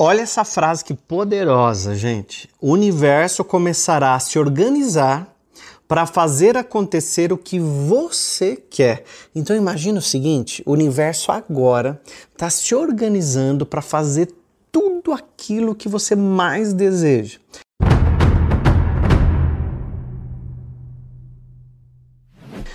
Olha essa frase que poderosa, gente. O universo começará a se organizar para fazer acontecer o que você quer. Então imagine o seguinte: o universo agora está se organizando para fazer tudo aquilo que você mais deseja.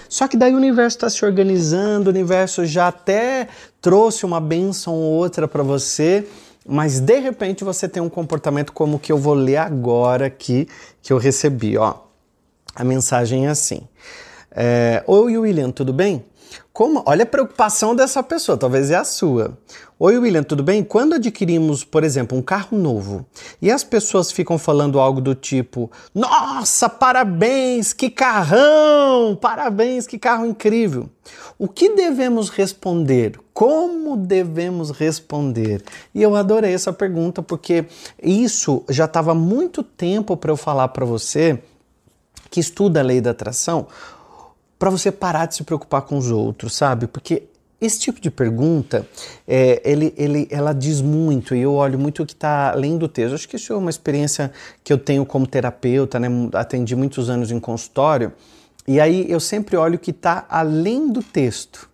Só que daí o universo está se organizando, o universo já até trouxe uma benção ou outra para você, mas de repente você tem um comportamento como o que eu vou ler agora aqui que eu recebi, ó. A mensagem é assim: é, Oi, William, tudo bem? Como, olha a preocupação dessa pessoa, talvez é a sua. Oi, William, tudo bem? Quando adquirimos, por exemplo, um carro novo e as pessoas ficam falando algo do tipo: Nossa, parabéns, que carrão! Parabéns, que carro incrível! O que devemos responder? Como devemos responder? E eu adorei essa pergunta porque isso já estava muito tempo para eu falar para você que estuda a lei da atração para você parar de se preocupar com os outros, sabe? Porque esse tipo de pergunta, é, ele, ele, ela diz muito, e eu olho muito o que está além do texto. Acho que isso é uma experiência que eu tenho como terapeuta, né? atendi muitos anos em consultório, e aí eu sempre olho o que está além do texto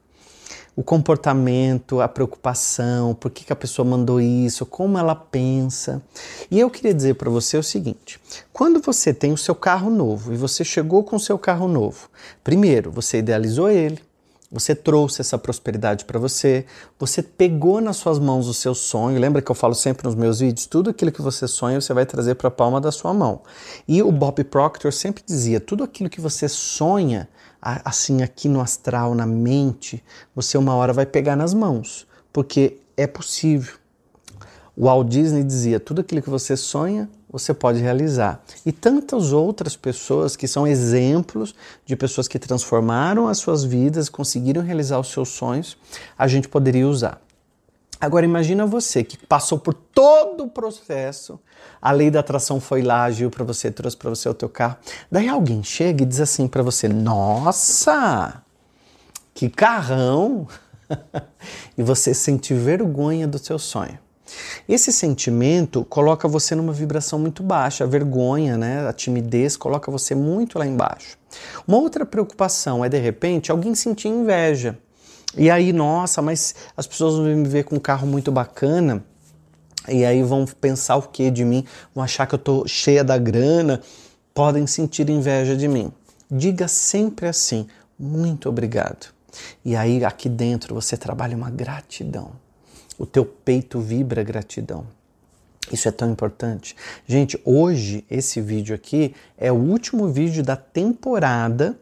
o comportamento, a preocupação, por que, que a pessoa mandou isso, como ela pensa. E eu queria dizer para você o seguinte: quando você tem o seu carro novo e você chegou com o seu carro novo, primeiro você idealizou ele, você trouxe essa prosperidade para você, você pegou nas suas mãos o seu sonho. Lembra que eu falo sempre nos meus vídeos? Tudo aquilo que você sonha, você vai trazer para a palma da sua mão. E o Bob Proctor sempre dizia: tudo aquilo que você sonha, assim aqui no astral, na mente, você uma hora vai pegar nas mãos, porque é possível. O Walt Disney dizia: tudo aquilo que você sonha, você pode realizar. E tantas outras pessoas que são exemplos de pessoas que transformaram as suas vidas, conseguiram realizar os seus sonhos, a gente poderia usar. Agora imagina você que passou por todo o processo, a lei da atração foi lá, agiu para você, trouxe para você o teu carro. Daí alguém chega e diz assim para você: "Nossa! Que carrão!" e você sente vergonha do seu sonho. Esse sentimento coloca você numa vibração muito baixa, a vergonha, né, a timidez coloca você muito lá embaixo. Uma outra preocupação é de repente alguém sentir inveja. E aí, nossa, mas as pessoas vão me ver com um carro muito bacana e aí vão pensar o que de mim? Vão achar que eu tô cheia da grana, podem sentir inveja de mim. Diga sempre assim: muito obrigado. E aí aqui dentro você trabalha uma gratidão. O teu peito vibra gratidão. Isso é tão importante. Gente, hoje esse vídeo aqui é o último vídeo da temporada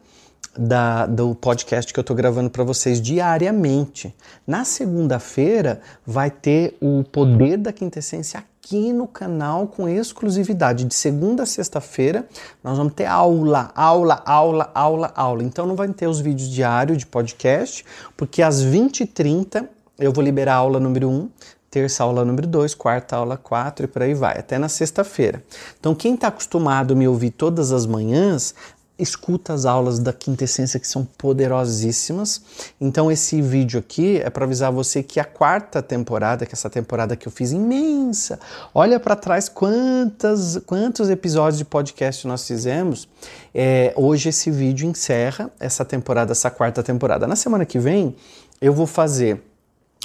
da, do podcast que eu estou gravando para vocês diariamente. Na segunda-feira vai ter o Poder da Quintessência aqui no canal com exclusividade. De segunda a sexta-feira nós vamos ter aula, aula, aula, aula, aula. Então não vai ter os vídeos diários de podcast, porque às 20h30 eu vou liberar a aula número 1, terça aula número 2, quarta aula 4 e por aí vai, até na sexta-feira. Então, quem está acostumado a me ouvir todas as manhãs, escuta as aulas da quintessência que são poderosíssimas. Então esse vídeo aqui é para avisar você que a quarta temporada, que é essa temporada que eu fiz imensa, olha para trás quantas, quantos episódios de podcast nós fizemos. É, hoje esse vídeo encerra essa temporada, essa quarta temporada. Na semana que vem eu vou fazer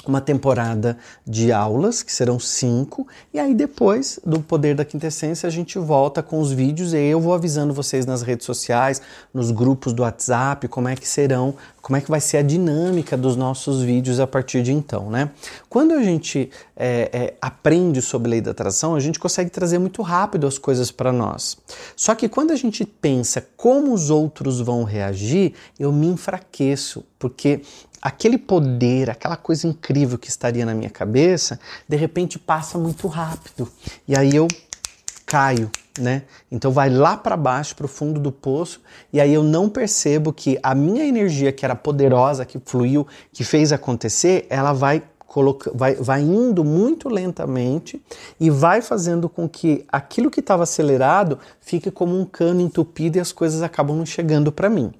uma temporada de aulas, que serão cinco, e aí depois do Poder da Quintessência a gente volta com os vídeos e eu vou avisando vocês nas redes sociais, nos grupos do WhatsApp, como é que serão, como é que vai ser a dinâmica dos nossos vídeos a partir de então, né? Quando a gente é, é, aprende sobre lei da atração, a gente consegue trazer muito rápido as coisas para nós. Só que quando a gente pensa como os outros vão reagir, eu me enfraqueço, porque aquele poder, aquela coisa incrível que estaria na minha cabeça, de repente passa muito rápido. E aí eu caio, né? Então vai lá para baixo, para o fundo do poço, e aí eu não percebo que a minha energia que era poderosa, que fluiu, que fez acontecer, ela vai vai, vai indo muito lentamente e vai fazendo com que aquilo que estava acelerado fique como um cano entupido e as coisas acabam não chegando para mim.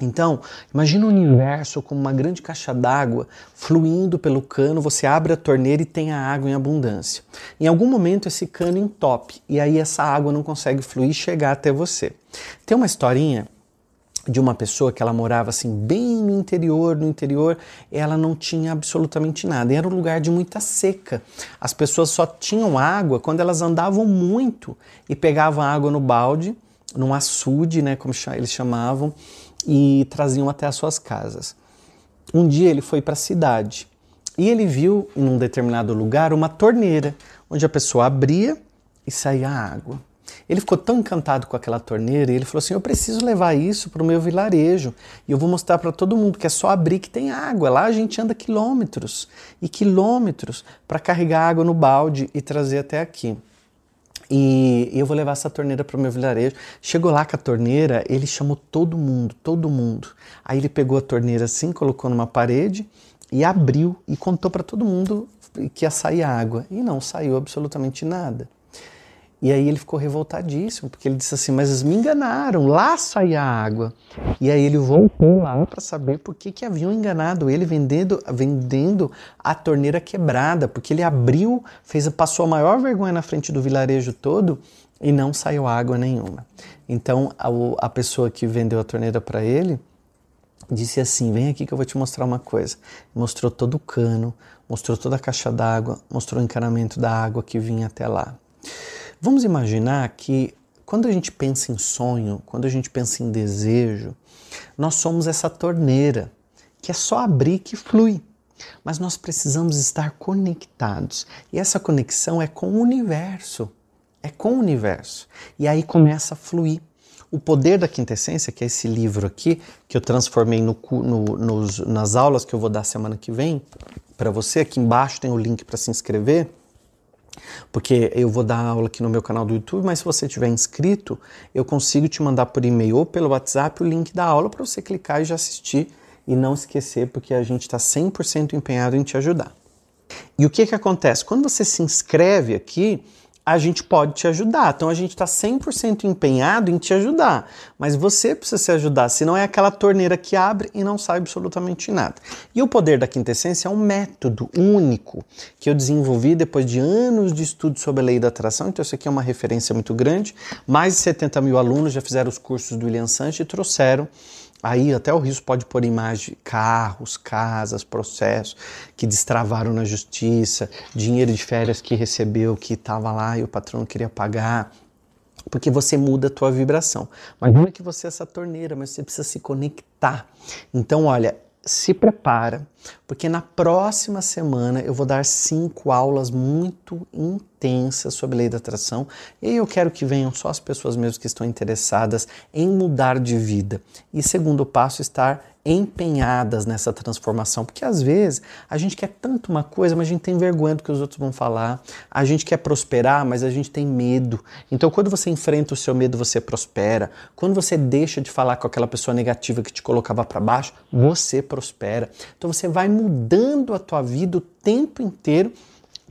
Então, imagina o universo como uma grande caixa d'água fluindo pelo cano, você abre a torneira e tem a água em abundância. Em algum momento esse cano entope e aí essa água não consegue fluir e chegar até você. Tem uma historinha de uma pessoa que ela morava assim bem no interior, no interior, ela não tinha absolutamente nada. Era um lugar de muita seca. As pessoas só tinham água quando elas andavam muito e pegavam água no balde, num açude, né, como eles chamavam, e traziam até as suas casas. Um dia ele foi para a cidade e ele viu em um determinado lugar uma torneira onde a pessoa abria e saía água. Ele ficou tão encantado com aquela torneira e ele falou assim: Eu preciso levar isso para o meu vilarejo e eu vou mostrar para todo mundo que é só abrir que tem água. Lá a gente anda quilômetros e quilômetros para carregar água no balde e trazer até aqui. E eu vou levar essa torneira para o meu vilarejo. Chegou lá com a torneira, ele chamou todo mundo, todo mundo. Aí ele pegou a torneira assim, colocou numa parede e abriu e contou para todo mundo que ia sair água. E não saiu absolutamente nada. E aí ele ficou revoltadíssimo, porque ele disse assim: Mas me enganaram, lá saía a água. E aí ele voltou lá para saber por que, que haviam enganado ele vendendo, vendendo a torneira quebrada, porque ele abriu, fez, passou a maior vergonha na frente do vilarejo todo e não saiu água nenhuma. Então a, a pessoa que vendeu a torneira para ele disse assim: Vem aqui que eu vou te mostrar uma coisa. Mostrou todo o cano, mostrou toda a caixa d'água, mostrou o encanamento da água que vinha até lá. Vamos imaginar que quando a gente pensa em sonho, quando a gente pensa em desejo, nós somos essa torneira que é só abrir que flui. Mas nós precisamos estar conectados. E essa conexão é com o universo. É com o universo. E aí começa a fluir. O Poder da Quintessência, que é esse livro aqui, que eu transformei no, no, nos, nas aulas que eu vou dar semana que vem, para você, aqui embaixo tem o link para se inscrever porque eu vou dar aula aqui no meu canal do YouTube, mas se você tiver inscrito, eu consigo te mandar por e-mail ou pelo WhatsApp o link da aula para você clicar e já assistir e não esquecer, porque a gente está 100% empenhado em te ajudar. E o que, que acontece? Quando você se inscreve aqui, a gente pode te ajudar. Então a gente está 100% empenhado em te ajudar. Mas você precisa se ajudar, senão é aquela torneira que abre e não sai absolutamente nada. E o poder da quintessência é um método único que eu desenvolvi depois de anos de estudo sobre a lei da atração. Então isso aqui é uma referência muito grande. Mais de 70 mil alunos já fizeram os cursos do William Sanches e trouxeram Aí até o risco pode pôr imagem de carros, casas, processos que destravaram na justiça, dinheiro de férias que recebeu, que estava lá e o patrão queria pagar, porque você muda a tua vibração. Mas não é que você é essa torneira, mas você precisa se conectar. Então, olha, se prepara, porque na próxima semana eu vou dar cinco aulas muito intensas sobre lei da atração e eu quero que venham só as pessoas mesmo que estão interessadas em mudar de vida. E segundo passo, estar empenhadas nessa transformação, porque às vezes a gente quer tanto uma coisa, mas a gente tem vergonha do que os outros vão falar. A gente quer prosperar, mas a gente tem medo. Então, quando você enfrenta o seu medo, você prospera. Quando você deixa de falar com aquela pessoa negativa que te colocava para baixo, você prospera. Então, você vai mudando a tua vida o tempo inteiro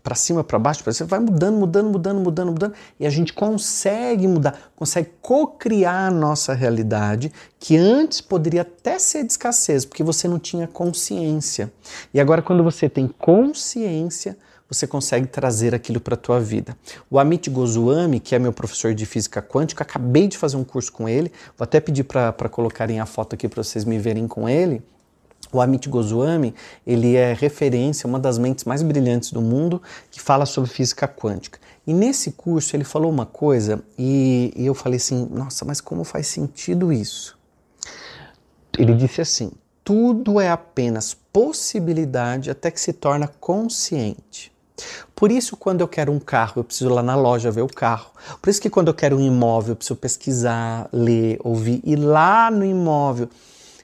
para cima, para baixo, você vai mudando, mudando, mudando, mudando, mudando, e a gente consegue mudar, consegue co-criar a nossa realidade, que antes poderia até ser de escassez, porque você não tinha consciência. E agora, quando você tem consciência, você consegue trazer aquilo para a tua vida. O Amit Goswami, que é meu professor de física quântica, acabei de fazer um curso com ele, vou até pedir para colocarem a foto aqui para vocês me verem com ele. O Amit Goswami, ele é referência, uma das mentes mais brilhantes do mundo, que fala sobre física quântica. E nesse curso ele falou uma coisa e, e eu falei assim, nossa, mas como faz sentido isso? Ele disse assim, tudo é apenas possibilidade até que se torna consciente. Por isso, quando eu quero um carro, eu preciso ir lá na loja ver o carro. Por isso que quando eu quero um imóvel, eu preciso pesquisar, ler, ouvir, ir lá no imóvel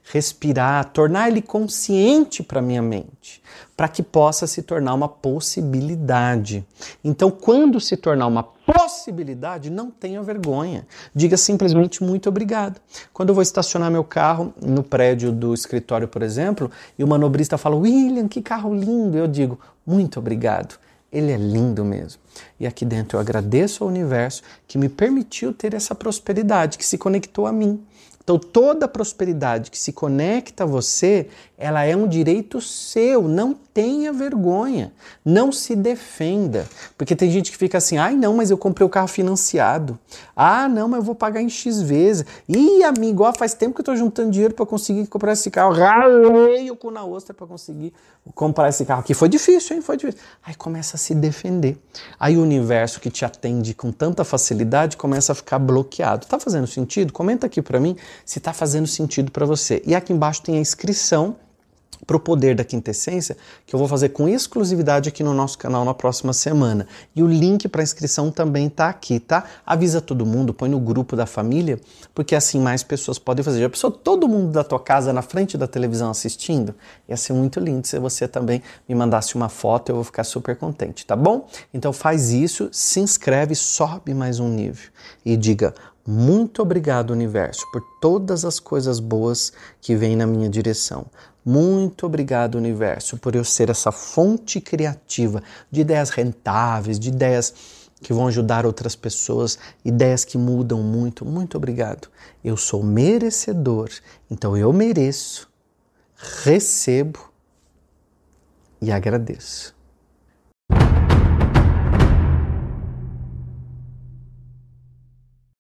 respirar, tornar ele consciente para minha mente, para que possa se tornar uma possibilidade. Então, quando se tornar uma possibilidade, não tenha vergonha. Diga simplesmente muito obrigado. Quando eu vou estacionar meu carro no prédio do escritório, por exemplo, e o manobrista fala: "William, que carro lindo". Eu digo: "Muito obrigado". Ele é lindo mesmo. E aqui dentro eu agradeço ao universo que me permitiu ter essa prosperidade, que se conectou a mim. Então toda prosperidade que se conecta a você, ela é um direito seu. Não tenha vergonha, não se defenda, porque tem gente que fica assim: "Ai, não, mas eu comprei o carro financiado. Ah, não, mas eu vou pagar em X vezes. Ih, amigo, ó, faz tempo que eu tô juntando dinheiro para conseguir comprar esse carro. Ralei o cu na ostra para conseguir comprar esse carro aqui. Foi difícil, hein? Foi difícil. Aí começa a se defender. Aí o universo que te atende com tanta facilidade começa a ficar bloqueado. Tá fazendo sentido? Comenta aqui para mim se tá fazendo sentido para você. E aqui embaixo tem a inscrição para o poder da quintessência, que eu vou fazer com exclusividade aqui no nosso canal na próxima semana. E o link para inscrição também está aqui, tá? Avisa todo mundo, põe no grupo da família, porque assim mais pessoas podem fazer. Já pensou todo mundo da tua casa na frente da televisão assistindo? Ia ser muito lindo se você também me mandasse uma foto, eu vou ficar super contente, tá bom? Então faz isso, se inscreve, sobe mais um nível e diga muito obrigado, universo, por todas as coisas boas que vêm na minha direção. Muito obrigado, universo, por eu ser essa fonte criativa de ideias rentáveis, de ideias que vão ajudar outras pessoas, ideias que mudam muito. Muito obrigado. Eu sou merecedor, então eu mereço, recebo e agradeço.